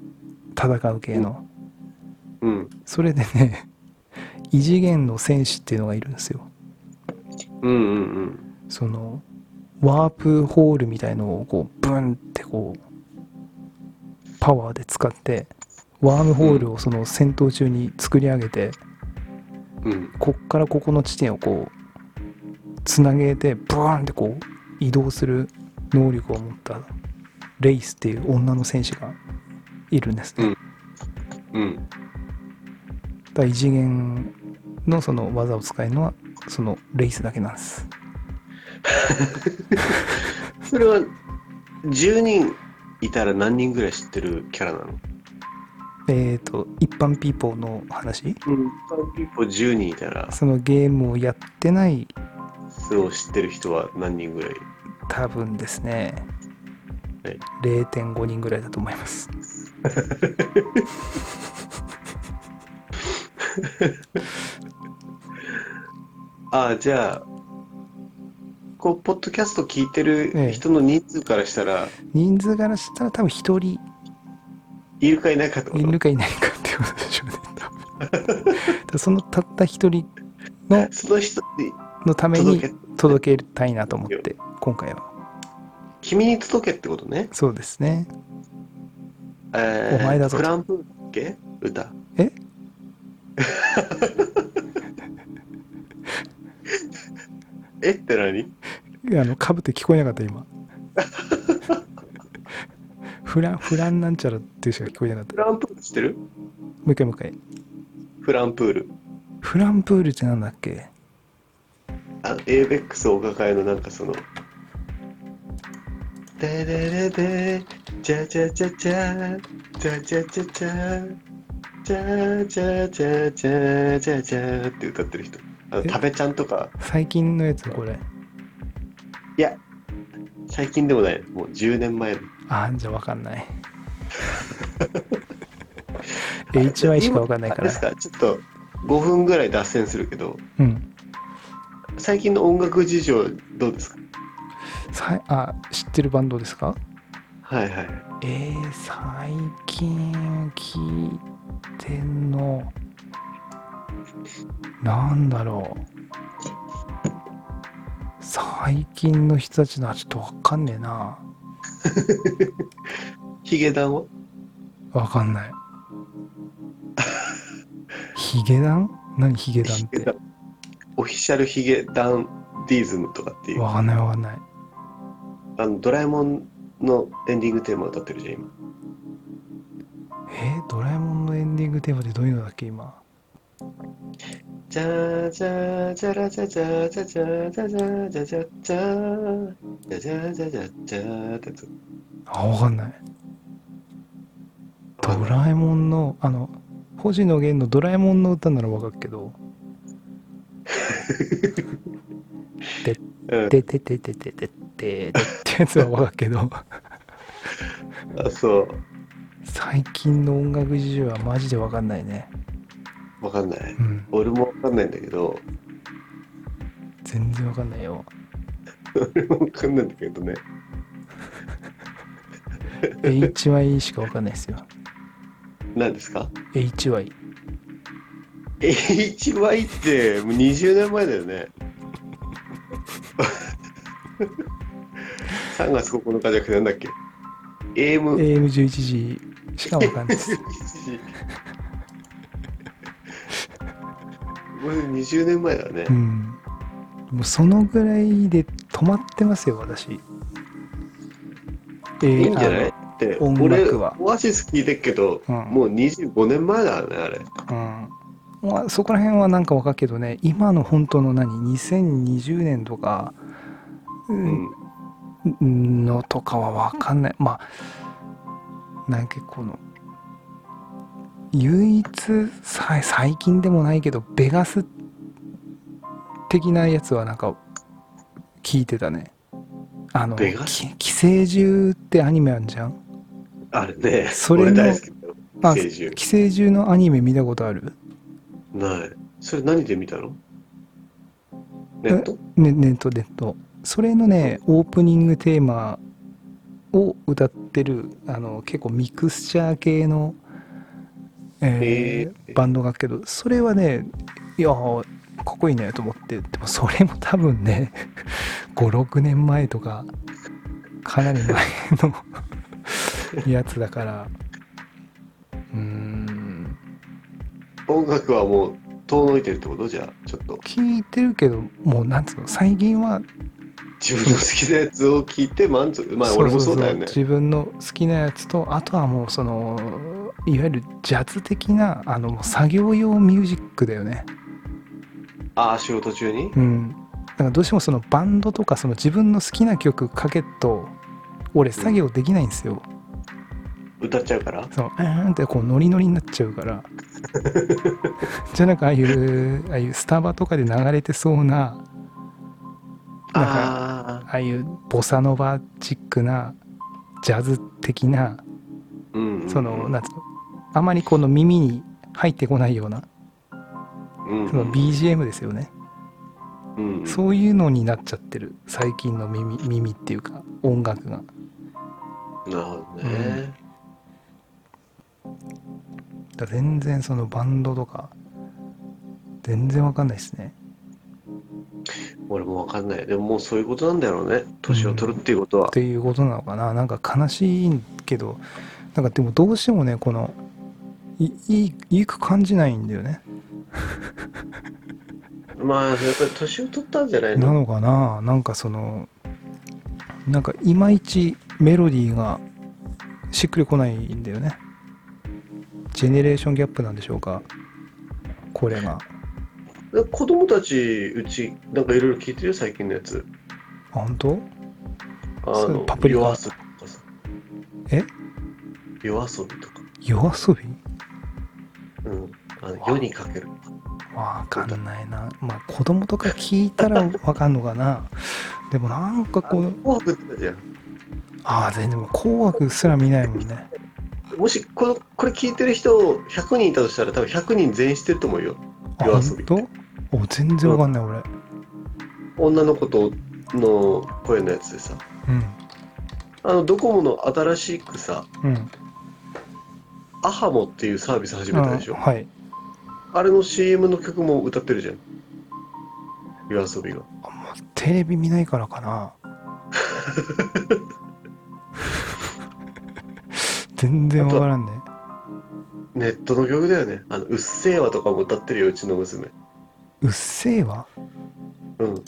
戦う系の。うん。それでね異次元の戦士っていうのがいるんですようんうんうん。そのワープホールみたいのをこうブンってこうパワーで使ってワームホールをその戦闘中に作り上げて、うん。こっからここの地点をこうつなげてブワーンってこう移動する能力を持ったレイスっていう女の選手がいるんですね。うんうん。だ異次元のその技を使えるのはそのレイスだけなんです。それは、10人いたら何人ぐらい知ってるキャラなの？えっ、と一般ピーポーの話？うん。一般ピーポー10人いたら、そのゲームをやってないそう知ってる人は何人ぐらい？多分ですねはい0.5人ぐらいだと思います。ああ、じゃあ、こう、ポッドキャスト聞いてえるえ人の人数からしたら、人数からしたら多分1人いるかいないかってこといるかいないかってことでしょうね。多分そのたった1人の その人にのために届け、届けたいなと思って今回は君に届けってことね。そうですね。えー、お前だぞフランプールだっけ？歌。え？えって何？あのかぶって聞こえなかった今。フランフランなんちゃらってしか聞こえなかった。フランプール知ってる？もう一回もう一回。フランプール。フランプールってなんだっけ？あの、エーベックスお抱えのなんかその、でれれで、じゃじゃじゃじゃ、じゃじゃじゃじゃ、じゃじゃじゃじゃじゃじゃって歌ってる人。食べちゃんとか、最近のやつこれ。いや、最近でもない。もう10年前の。あじゃあわかんない。HY しかわかんないからです。か、ちょっと5分ぐらい脱線するけど、うん。最近の音楽事情どうですか？さあ知ってるバンドですか？はいはい。えー、最近聞いてんのなんだろう。最近の人たちのはちょっとわかんねえな。ヒゲダンは？わかんない。ヒゲダン？何ヒゲダンって？オフィシャルヒゲダンディズムとかっていう、わかんないわかんない。あのドラえもんのエンディングテーマ歌ってるじゃん、今。え？ー、ドラえもんのエンディングテーマってどういうのだっけ今？ザーじゃザラザザじゃザーザザじゃザザーザじゃザザザーじゃ。あ、わかんない。ドラえもんの、あの、星野源のドラえもんの歌ならわかるけど。で、で、ででで、で、で、で、でってやつはわかるけど。あ、そう。最近の音楽事情はマジでわかんないね。わかんない。うん俺もわかんないんだけど、全然わかんないよ俺もわかんないんだけどね。HY しかわかんないですよ何ですか？HY ?HY ってもう20年前だよね。3月9日じゃなくてなんだっけ ?AM。AM11 時しかわかんないです 20年前だね。う。ん。もうそのぐらいで止まってますよ私。えーいいんじゃない？あって、音俺、楽は。オアシス聞いてっけど、うん。もう25年前だね、あれ。のうん。まあそこら辺はなんかわかるけどね今の本当の何？2020年とかうん。のとかはわかんない。まあなんかこの唯一さ最近でもないけどベガス的なやつはなんか聞いてたね。あのベガスき寄生獣ってアニメあんじゃん？あれね、それの俺大好き寄生獣。寄生獣のアニメ見たことある？ない。それ何で見たの？ネット？ねネットネット。それのねオープニングテーマを歌ってるあの結構ミクスチャー系の、えーへー。バンドがけどそれはねいやかっこいいねと思ってでもそれも多分ね 56年前とかかなり前の やつだから。うーん。音楽はもう遠のいてるってこと？じゃあちょっと。聞いてるけどもうなんつうの？最近は自分の好きなやつを聞いて満足。まあ俺もそうだよね。自分の好きなやつとあとはもうそのいわゆるジャズ的なあの作業用ミュージックだよねああ仕事中に？うん。だからどうしてもそのバンドとかその自分の好きな曲かけっと俺作業できないんですよ、歌っちゃうから？そのうーんってこうノリノリになっちゃうから。じゃあなんかああいうああいうスタバとかで流れてそうななんかああああいうボサノバチックなジャズ的なうんうん。そのなんつうのあまりこの耳に入ってこないようなうん。その BGM ですよね、うん。そういうのになっちゃってる。最近の耳耳っていうか音楽が。なるほどね。だから全然そのバンドとか全然わかんないですね。俺もわかんない。でももうそういうことなんだろうね。年を取るっていうことは。っていうことなのかな。なんか悲しいけどなんかでもどうしてもねこのいいいいいく感じないんだよね まあやっぱり年を取ったんじゃないの？なのかな？なんかそのなんかいまいちメロディーがしっくりこないんだよね。ジェネレーションギャップなんでしょうか？これが。で子供たちうちなんかいろいろ聞いてるよ最近のやつ。あ本当？あのパプリカ？夜遊びとかさ。え？夜遊びとか。夜遊び？うんあの世にかける。わかんないな。まあ子供とか聞いたらわかんのかな。でもなんかこう紅白ってじゃん。ああ全然紅白すら見ないもんね。もしこのこれ聞いてる人100人いたとしたら多分100人全員知ってると思うよ。あ夜遊び本当？お全然わかんない俺。女の子との声のやつでさ。うん。あのドコモの新しくさうん。アハモっていうサービス始めたでしょ。あはいあれの CM の曲も歌ってるじゃん。夜遊びが。あんまテレビ見ないからかな。全然わからんね。ネットの曲だよね。あの「うっせぇわ」とかも歌ってるようちの娘。うっせぇわ？うん。う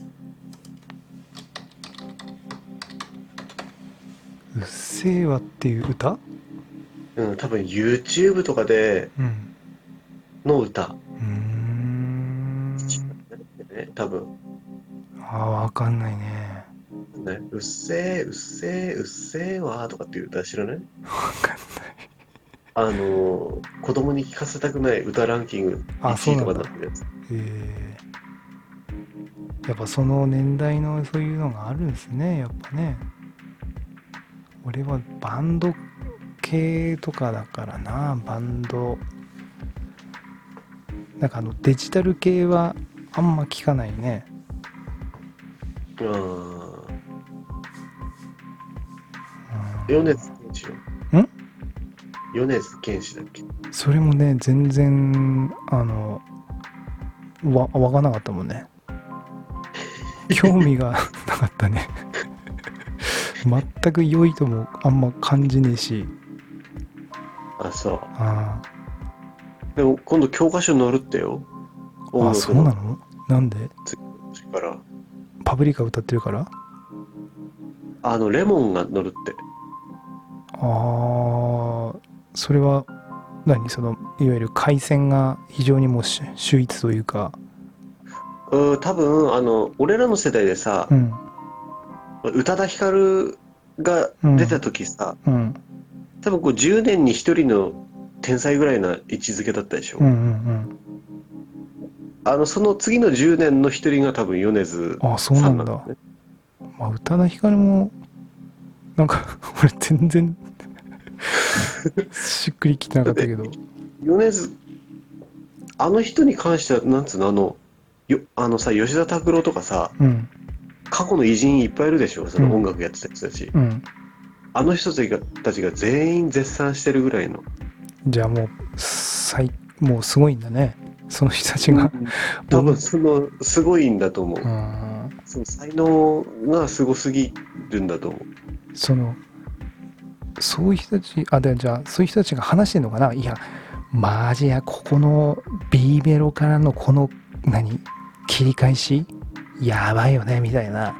っせぇわっていう歌？うん多分 YouTube とかでうんの歌、うーん。ね、多分。あーわかんないね。ね「うっせぇうっせぇうっせぇわ」とかっていう歌知らない？わかんない。あのー子供に聞かせたくない歌ランキングあ1位とかだ。なってるやつ。えー。やっぱその年代のそういうのがあるんですねやっぱね。俺はバンド系とかだからなバンドなんかあのデジタル系はあんま聞かないね。うん。米津玄師よん？米津玄師だっけ？それもね全然あのわ分かんなかったもんね。興味がなかったね。全く良いともあんま感じねえし。あそう。あでも今度教科書載るってよ。ーあそうなの？なんで？から。パブリカ歌ってるから？あのレモンが載るって。ああそれは何？そのいわゆる回線が非常にもうし秀逸というか。うん多分あの俺らの世代でさう、ん。宇多田ヒカルが出た時さ、うん。多分こう10年に1人の天才ぐらいな位置づけだったでしょ、うんうんあのその次の10年の1人が多分米津うんあそうなさんんだなんだ。ねまあ宇多田ヒカルもなんか 俺全然 しっくりきてなかったけど。米津あの人に関してはなんつうのあのよあのさ吉田拓郎とかさうん。過去の偉人いっぱいいるでしょその音楽やってた人たち、うん。あの人たちが全員絶賛してるぐらいのじゃあもう最もうすごいんだね。その人たちが。多分そのすごいんだと思う、うん。その才能がすごすぎるんだと思う。そのそういう人たちあでじゃあそういう人たちが話してんのかな？いやマジやここの B メロからのこの何？切り返し？やばいよねみたいな。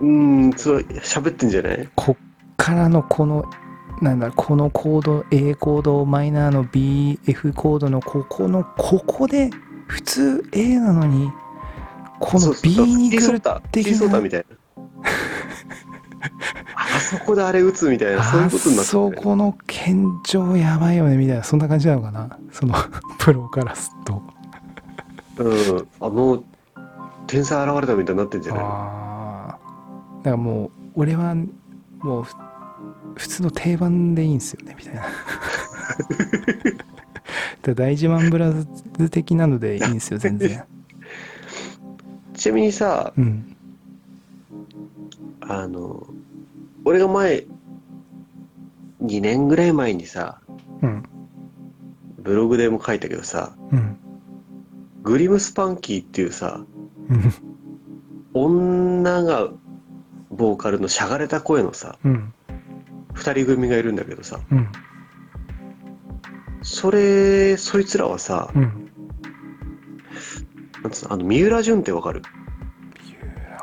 うーんそれ喋ってんじゃない？こっからのこのなんだこのコード A コードマイナーの BF コードのここのここで普通 A なのにこのそうそう B に来る的キリソータなみたいな。あそこであれ打つみたいなそういうあことになってね、この健常やばいよねみたいなそんな感じなのかな？その プロからすると。うん。あの天才現れたみたいになってんじゃないだからもう俺はもうふ普通の定番でいいんですよねみたいな。大自慢ブラズ的なのでいいんですよ全然。ちなみにさうん。あの俺が前2年ぐらい前にさうん。ブログでも書いたけどさうん。グリムスパンキーっていうさうん。女がボーカルのしゃがれた声のさうん二人組がいるんだけどさ。うん。それそいつらはさうん。なんつうのあの三浦淳ってわかる？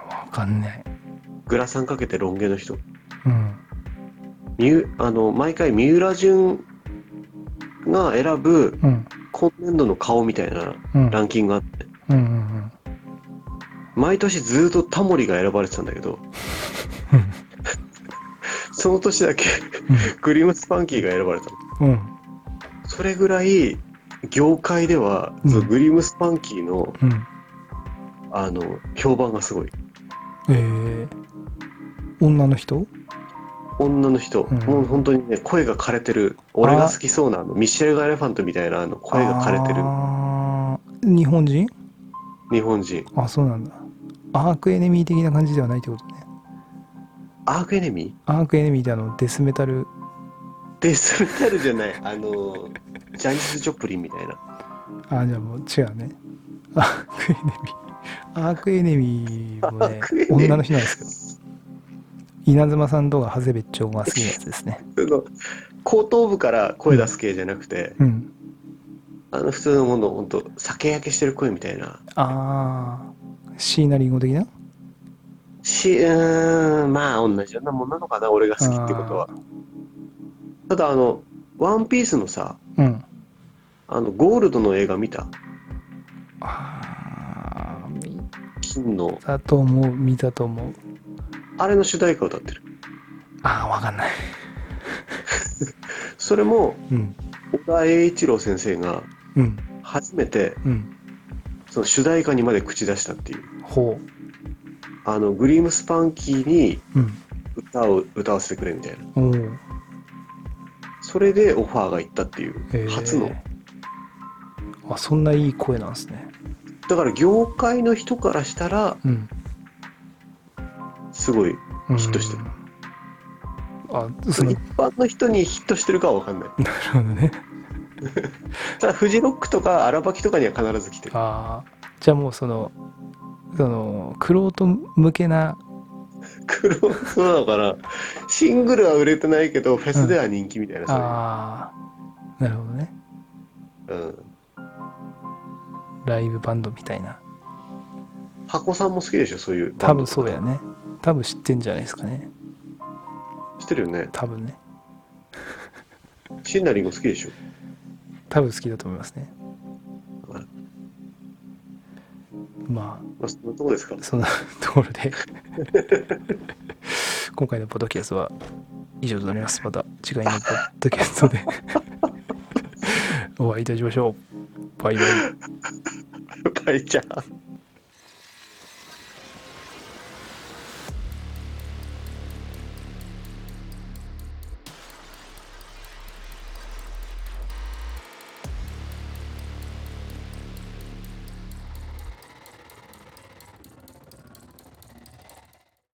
わかんないグラサンかけてロン毛の人。うん。あの毎回三浦淳が選ぶうん。今年度の顔みたいなうん。ランキングがあって。うんうん毎年ずっとタモリが選ばれてたんだけど。うんその年だけグリムスパンキーが選ばれたの。うん。それぐらい業界では、うん。グリムスパンキーのうん。あの評判がすごい。えー、女の人？女の人、うん。もう本当にね声が枯れてる。俺が好きそうなあのミシェル・ガ・エレファントみたいなあの声が枯れてる。日本人？日本人。あそうなんだ。アークエネミー的な感じではないってことねアークエネミアークエネミーってあのデスメタル。ーデスメタルじゃない。あのジャニス・ジョプリンみたいな。あじゃあもう違うね。アークエネミー。アークエネミーもね女の人なんですけど。稲妻さんとか長谷部長が好きなやつですね。後頭部から声出す系じゃなくて、うん。あの普通のもの本当酒焼けしてる声みたいな。ああ椎名林檎的な？しうーんまあ同じようなもんなのかな俺が好きってことは。ただあの「ワンピースのさうん。あのゴールドの映画見た？ああ見金の。たと思う見たと思う。あれの主題歌歌ってる。ああわかんない。それもうん。小田栄一郎先生がうん。初めてうん。その主題歌にまで口出したっていう。ほあのグリームスパンキーに歌を歌わせてくれみたいな。それでオファーが行ったっていう初の。あそんないい声なんですね。だから業界の人からしたらうん。すごいうん。ヒットしてる。あその。一般の人にヒットしてるかは分かんない。なるほどね。ただフジロックとか荒ばきとかには必ず来てる。ああじゃあもうそのそのクロート向けな黒そうなのかな？シングルは売れてないけどフェスでは人気みたいな、そういう。ああなるほどね。うん、ライブバンドみたいな。箱さんも好きでしょ？そういう。多分そうやね。多分知ってんじゃないですかね。知ってるよね。多分ね。シンナリンゴ好きでしょ？多分好きだと思いますねままあそんなとこですか。あそんなところで。今回のポッドキャストは以上となります。また次回のポッドキャストで お会いいたしましょう。バイバイ。バイちゃん